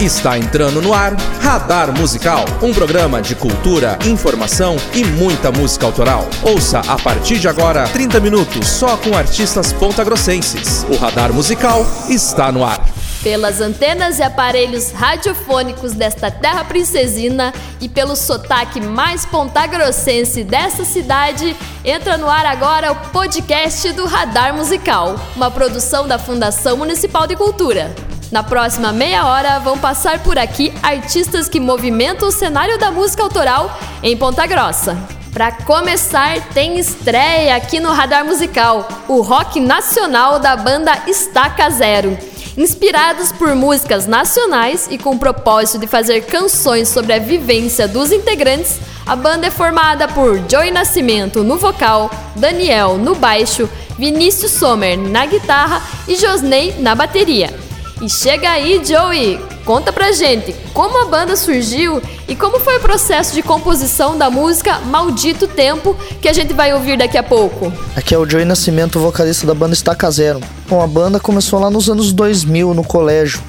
Está entrando no ar Radar Musical, um programa de cultura, informação e muita música autoral. Ouça a partir de agora 30 minutos só com artistas pontagrossenses. O Radar Musical está no ar. Pelas antenas e aparelhos radiofônicos desta terra princesina e pelo sotaque mais pontagrossense dessa cidade, entra no ar agora o podcast do Radar Musical, uma produção da Fundação Municipal de Cultura. Na próxima meia hora vão passar por aqui artistas que movimentam o cenário da música autoral em Ponta Grossa. Para começar, tem estreia aqui no Radar Musical, o rock nacional da banda Estaca Zero. Inspirados por músicas nacionais e com o propósito de fazer canções sobre a vivência dos integrantes, a banda é formada por Joey Nascimento no vocal, Daniel no baixo, Vinícius Sommer na guitarra e Josney na bateria. E chega aí, Joey! Conta pra gente como a banda surgiu e como foi o processo de composição da música Maldito Tempo que a gente vai ouvir daqui a pouco. Aqui é o Joey Nascimento, vocalista da banda Estaca Zero. Bom, a banda começou lá nos anos 2000 no colégio.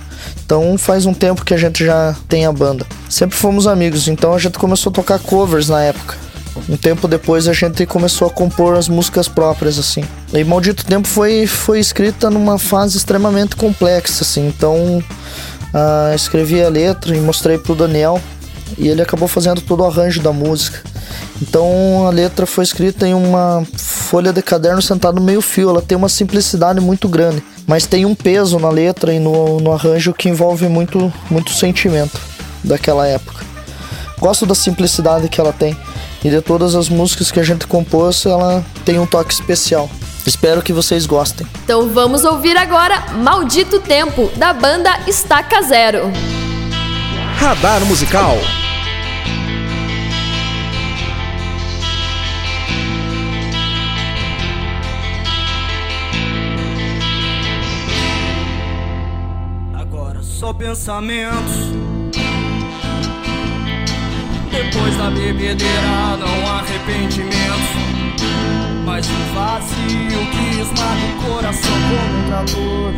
Então faz um tempo que a gente já tem a banda. Sempre fomos amigos, então a gente começou a tocar covers na época. Um tempo depois a gente começou a compor as músicas próprias, assim. E Maldito Tempo foi, foi escrita numa fase extremamente complexa, assim. Então, uh, escrevi a letra e mostrei pro Daniel. E ele acabou fazendo todo o arranjo da música. Então, a letra foi escrita em uma folha de caderno sentada no meio fio. Ela tem uma simplicidade muito grande. Mas tem um peso na letra e no, no arranjo que envolve muito, muito sentimento daquela época. Gosto da simplicidade que ela tem. E de todas as músicas que a gente compôs, ela tem um toque especial. Espero que vocês gostem. Então vamos ouvir agora Maldito Tempo, da banda Estaca Zero. Radar Musical. Agora só pensamentos depois da bebedeira não há arrependimentos Mas um vazio que esmaga o coração como um calor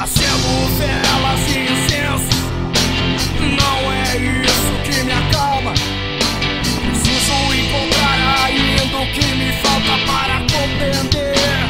Acendo velas e incensos Não é isso que me acalma. Preciso encontrar ainda o que me falta para compreender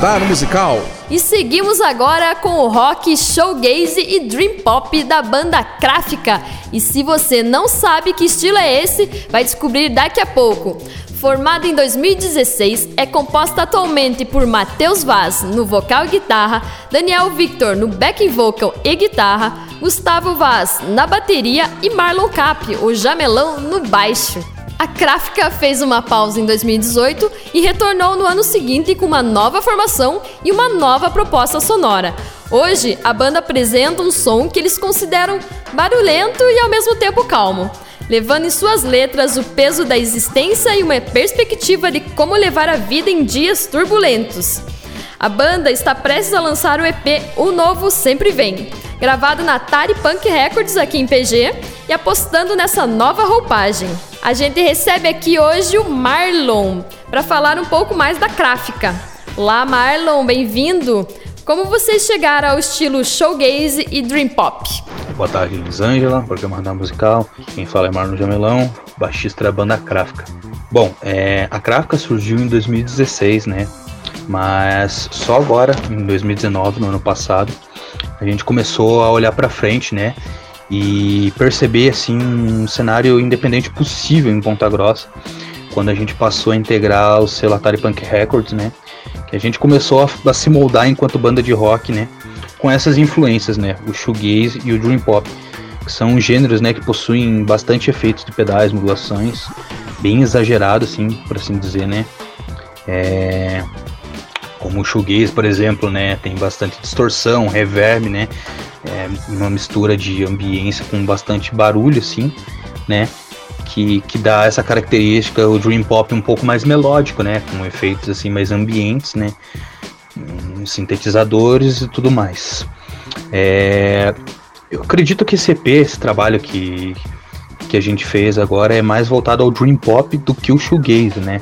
Radar Musical. E seguimos agora com o rock, showgaze e dream pop da banda Kráfica. E se você não sabe que estilo é esse, vai descobrir daqui a pouco. Formada em 2016, é composta atualmente por Matheus Vaz no vocal e guitarra, Daniel Victor no backing vocal e guitarra, Gustavo Vaz na bateria e Marlon Cap, o jamelão, no baixo. A Kráfica fez uma pausa em 2018 e retornou no ano seguinte com uma nova formação e uma nova proposta sonora. Hoje, a banda apresenta um som que eles consideram barulhento e ao mesmo tempo calmo, levando em suas letras o peso da existência e uma perspectiva de como levar a vida em dias turbulentos. A banda está prestes a lançar o EP O Novo Sempre Vem, gravado na Atari Punk Records aqui em PG e apostando nessa nova roupagem. A gente recebe aqui hoje o Marlon para falar um pouco mais da gráfica. Lá, Marlon, bem-vindo. Como vocês chegaram ao estilo showgaze e dream pop? Boa tarde, Elisângela, programa da musical. Quem fala é Marlon Jamelão, baixista da banda Kráfica. Bom, é, a Kráfica surgiu em 2016, né? Mas só agora, em 2019, no ano passado, a gente começou a olhar para frente, né? E perceber assim um cenário independente possível em Ponta Grossa quando a gente passou a integrar o selo Atari Punk Records, né? Que a gente começou a, a, se moldar enquanto banda de rock, né? Com essas influências, né? O shoegaze e o dream pop, que são gêneros, né? Que possuem bastante efeitos de pedais, modulações, bem exagerado, assim, por assim dizer, né? É, como o shoegaze, por exemplo, né? Tem bastante distorção, reverb, né? é uma mistura de ambiência com bastante barulho, assim, né? Que, que dá essa característica, o Dream Pop um pouco mais melódico, né? Com efeitos assim mais ambientes, né? Sintetizadores e tudo mais. É, eu acredito que esse EP, esse trabalho que, que a gente fez agora, é mais voltado ao Dream Pop do que o Shoegaze, né?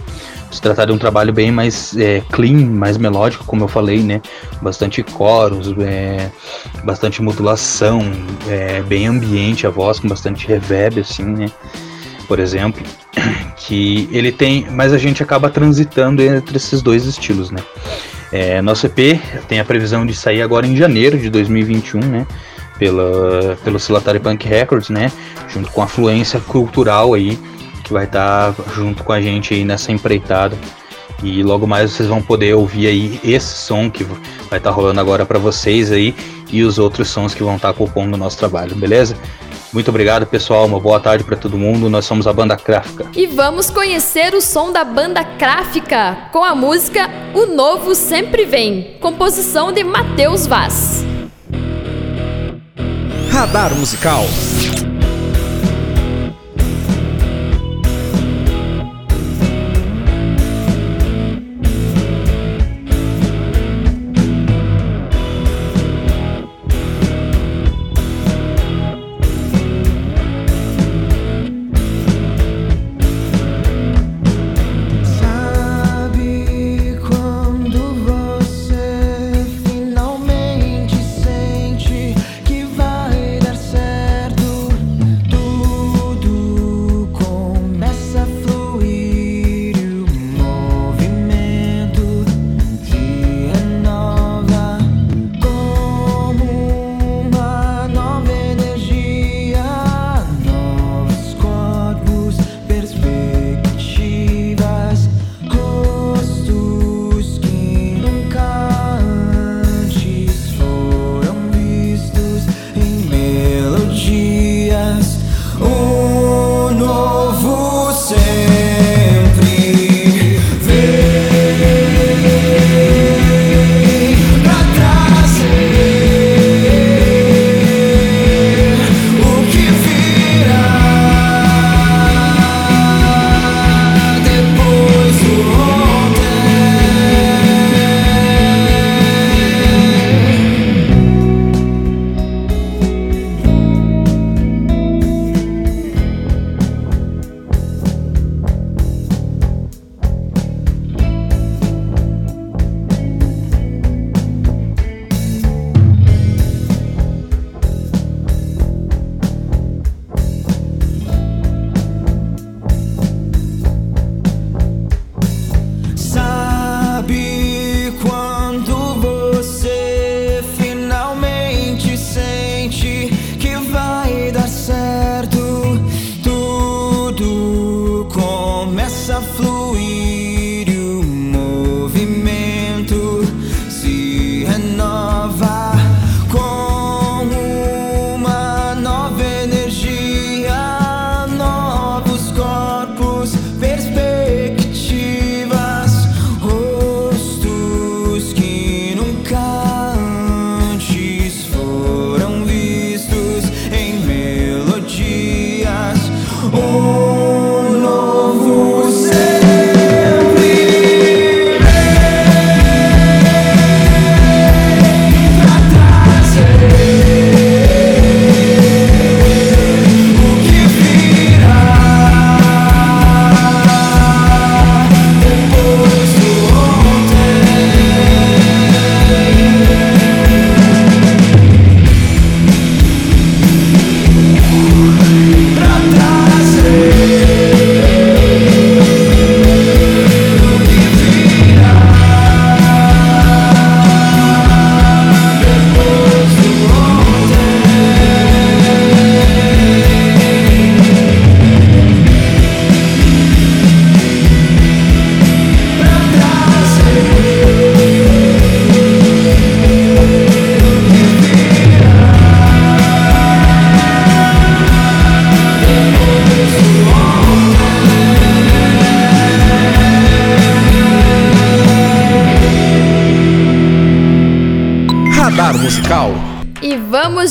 Se tratar de um trabalho bem mais é, clean, mais melódico, como eu falei, né? Bastante coros, é, bastante modulação, é, bem ambiente a voz, com bastante reverb, assim, né? Por exemplo, que ele tem, mas a gente acaba transitando entre esses dois estilos, né? É, nosso EP tem a previsão de sair agora em janeiro de 2021, né? Pela, pelo Silatari Punk Records, né? Junto com a fluência cultural aí que vai estar tá junto com a gente aí nessa empreitada. E logo mais vocês vão poder ouvir aí esse som que vai estar tá rolando agora para vocês aí e os outros sons que vão estar tá compondo o nosso trabalho, beleza? Muito obrigado, pessoal. Uma boa tarde para todo mundo. Nós somos a Banda Cráfica. E vamos conhecer o som da Banda Cráfica com a música O Novo Sempre Vem, composição de Matheus Vaz. Radar Musical. musical. fluir.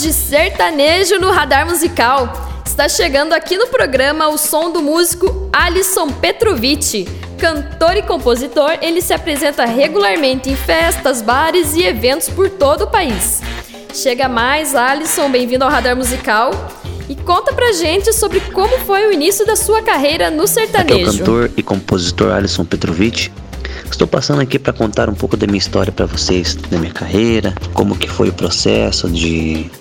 De sertanejo no radar musical. Está chegando aqui no programa o som do músico Alisson Petrovic. Cantor e compositor, ele se apresenta regularmente em festas, bares e eventos por todo o país. Chega mais, Alisson, bem-vindo ao Radar Musical. E conta pra gente sobre como foi o início da sua carreira no sertanejo. Aqui é o cantor e compositor Alisson Petrovic. Estou passando aqui para contar um pouco da minha história para vocês, da minha carreira, como que foi o processo de,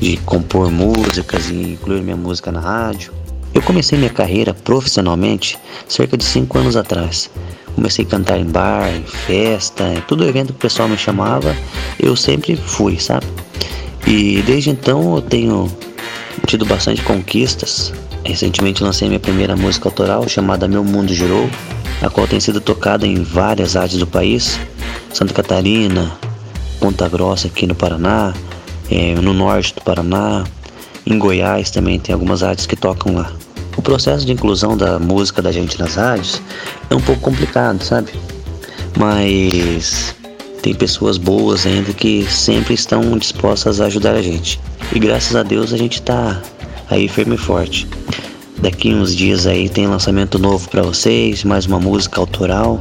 de compor músicas e incluir minha música na rádio. Eu comecei minha carreira profissionalmente cerca de 5 anos atrás. Comecei a cantar em bar, em festa, todo evento que o pessoal me chamava, eu sempre fui, sabe? E desde então eu tenho tido bastante conquistas. Recentemente lancei minha primeira música autoral chamada Meu Mundo Girou, a qual tem sido tocada em várias áreas do país, Santa Catarina, Ponta Grossa aqui no Paraná, é, no norte do Paraná, em Goiás também tem algumas rádios que tocam lá. O processo de inclusão da música da gente nas rádios é um pouco complicado, sabe? Mas tem pessoas boas ainda que sempre estão dispostas a ajudar a gente. E graças a Deus a gente tá aí firme e forte. Daqui uns dias aí tem lançamento novo para vocês, mais uma música autoral,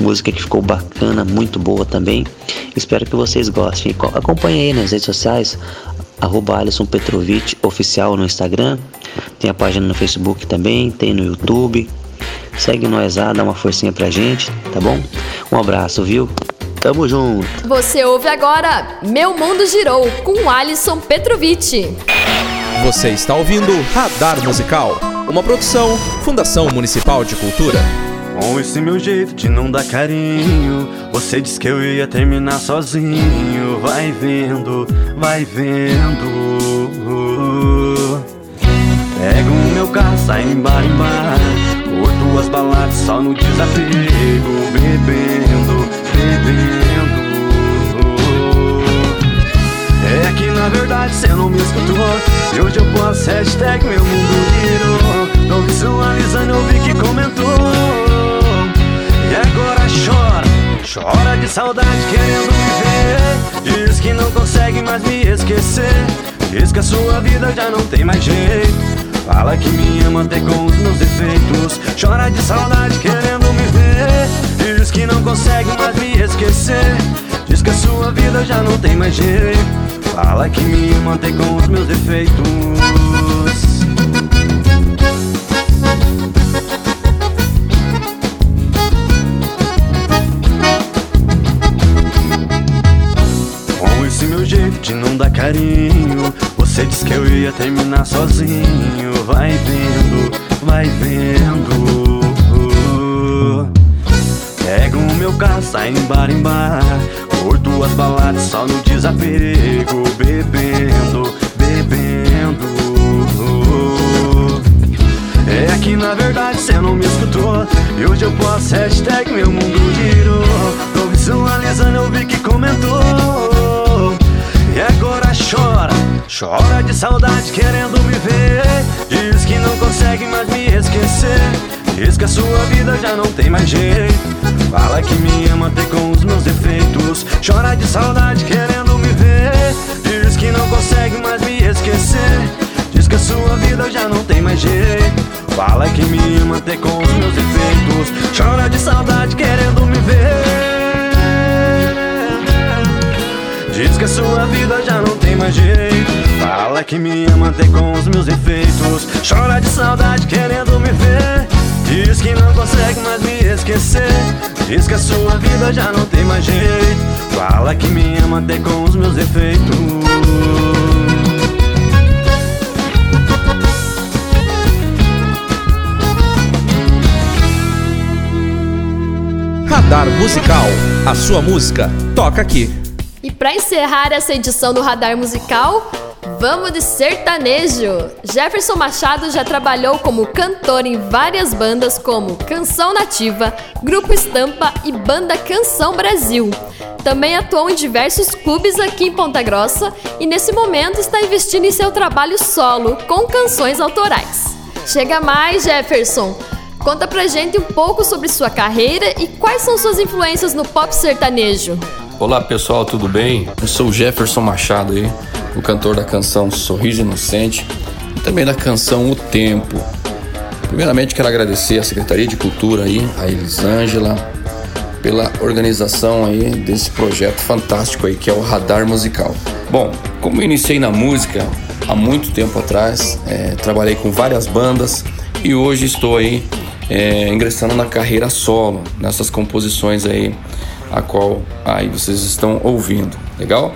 música que ficou bacana, muito boa também. Espero que vocês gostem. Acompanhe aí nas redes sociais, arroba Alisson Petrovic oficial no Instagram. Tem a página no Facebook também, tem no YouTube. Segue nós lá, dá uma forcinha pra gente, tá bom? Um abraço, viu? Tamo junto. Você ouve agora Meu Mundo Girou com Alisson Petrovic. Você está ouvindo Radar Musical, uma produção Fundação Municipal de Cultura. Com esse meu jeito de não dar carinho, você disse que eu ia terminar sozinho. Vai vendo, vai vendo. Pego o meu carro, sai em bar em bar. Curto as baladas só no desapego. Bebendo, bebendo. É que na verdade cê não me escutou E hoje eu posto hashtag meu mundo virou Tô visualizando, eu vi que comentou chora, chora de saudade querendo me ver Diz que não consegue mais me esquecer. Diz que a sua vida já não tem mais jeito. Fala que me ama até com os meus defeitos. Chora de saudade querendo me ver. Diz que não consegue mais me esquecer. Diz que a sua vida já não tem mais jeito. Fala que me ama até com os meus defeitos carinho. Você disse que eu ia terminar sozinho. Vai vendo, vai vendo. Pego o meu carro, sai em bar em bar. Curto as baladas só no desapego. Bebendo, bebendo. É que na verdade cê não me escutou. E hoje eu posto hashtag meu mundo girou. Tô visualizando, eu vi que comentou E agora chora, chora de saudade querendo me ver. Diz que não consegue mais me esquecer. Diz que a sua vida já não tem mais jeito. Fala que me ama até com os meus defeitos. Chora de saudade querendo me ver. Diz que não consegue mais me esquecer. Diz que a sua vida já não tem mais jeito. Fala que me ama até com os meus defeitos. Chora de saudade querendo me ver Diz que a sua vida já não tem mais jeito. Fala que me ama até com os meus defeitos Chora de saudade querendo me ver. Diz que não consegue mais me esquecer. Diz que a sua vida já não tem mais jeito. Fala que me ama até com os meus defeitos Radar Musical. A sua música toca aqui. Para encerrar essa edição do Radar Musical, vamos de sertanejo. Jefferson Machado já trabalhou como cantor em várias bandas como Canção Nativa, Grupo Estampa e Banda Canção Brasil. Também atuou em diversos clubes aqui em Ponta Grossa e nesse momento está investindo em seu trabalho solo com canções autorais. Chega mais, Jefferson! Conta pra gente um pouco sobre sua carreira e quais são suas influências no pop sertanejo. Olá pessoal, tudo bem? Eu sou o Jefferson Machado aí, o cantor da canção Sorriso Inocente e também da canção O Tempo. Primeiramente quero agradecer à Secretaria de Cultura aí, a Elisângela, pela organização aí desse projeto fantástico aí que é o Radar Musical. Bom, como eu iniciei na música há muito tempo atrás, é, trabalhei com várias bandas e hoje estou aí é, ingressando na carreira solo, nessas composições aí, a qual aí vocês estão ouvindo, legal?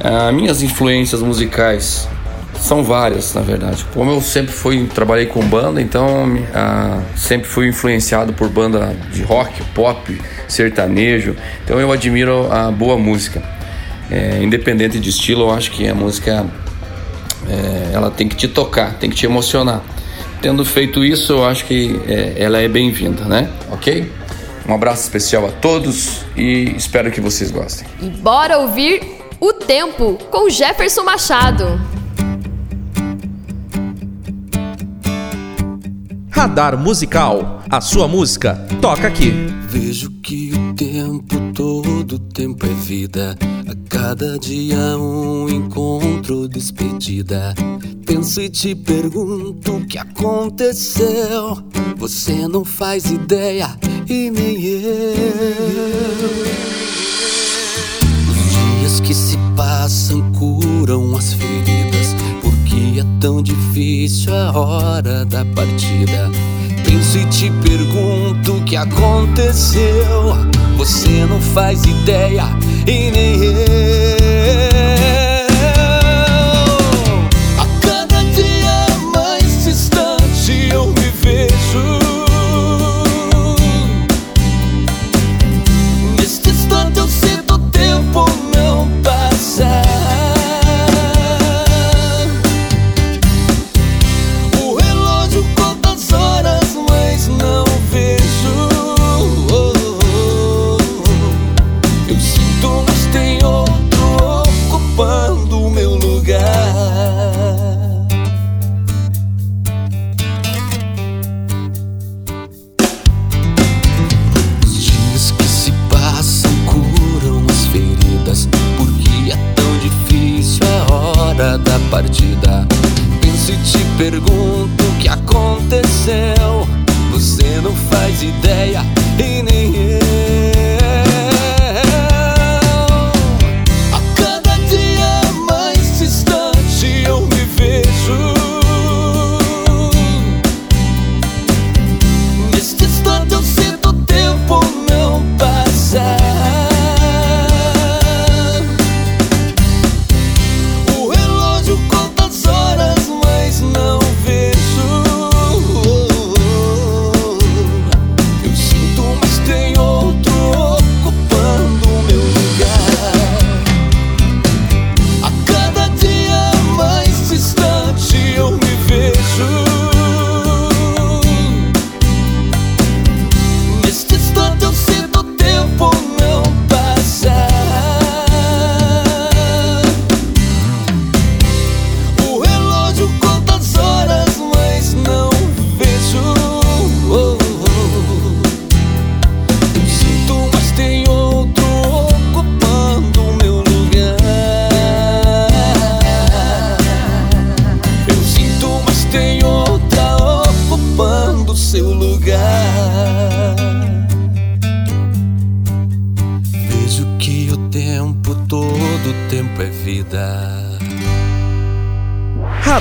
Ah, minhas influências musicais são várias, na verdade. Como eu sempre fui, trabalhei com banda, então ah, sempre fui influenciado por banda de rock, pop, sertanejo. Então eu admiro a boa música. É, independente de estilo, eu acho que a música é, ela tem que te tocar, tem que te emocionar. Tendo feito isso, eu acho que é, ela é bem-vinda, né? Ok? Um abraço especial a todos e espero que vocês gostem. E bora ouvir O Tempo com Jefferson Machado. Radar Musical. A sua música toca aqui. Vejo que todo tempo é vida. A cada dia um encontro, despedida. Penso e te pergunto o que aconteceu. Você não faz ideia e nem eu. Os dias que se passam curam as feridas. Porque é tão difícil a hora da partida. Penso e te pergunto o que aconteceu. Você não faz ideia e nem eu.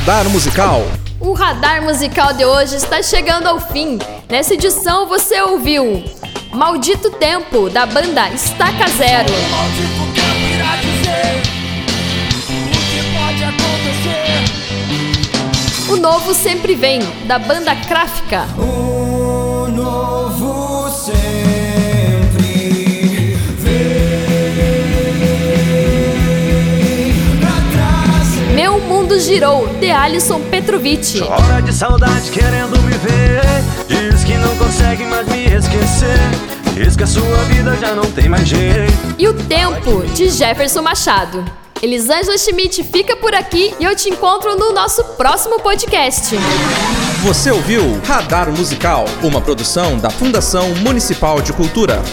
Radar Musical. O radar musical de hoje está chegando ao fim. Nessa edição você ouviu Maldito Tempo, da banda Estaca Zero. Maldito tempo irá dizer o que pode acontecer. O Novo Sempre Vem, da banda Kráfica. Mundo Girou, de Alisson Petrovic. Hora de saudade querendo me ver. Diz que não consegue mais me esquecer. Diz que a sua vida já não tem mais jeito. E o Tempo, de Jefferson Machado. Elisângela Schmidt fica por aqui e eu te encontro no nosso próximo podcast. Você ouviu Radar Musical, uma produção da Fundação Municipal de Cultura.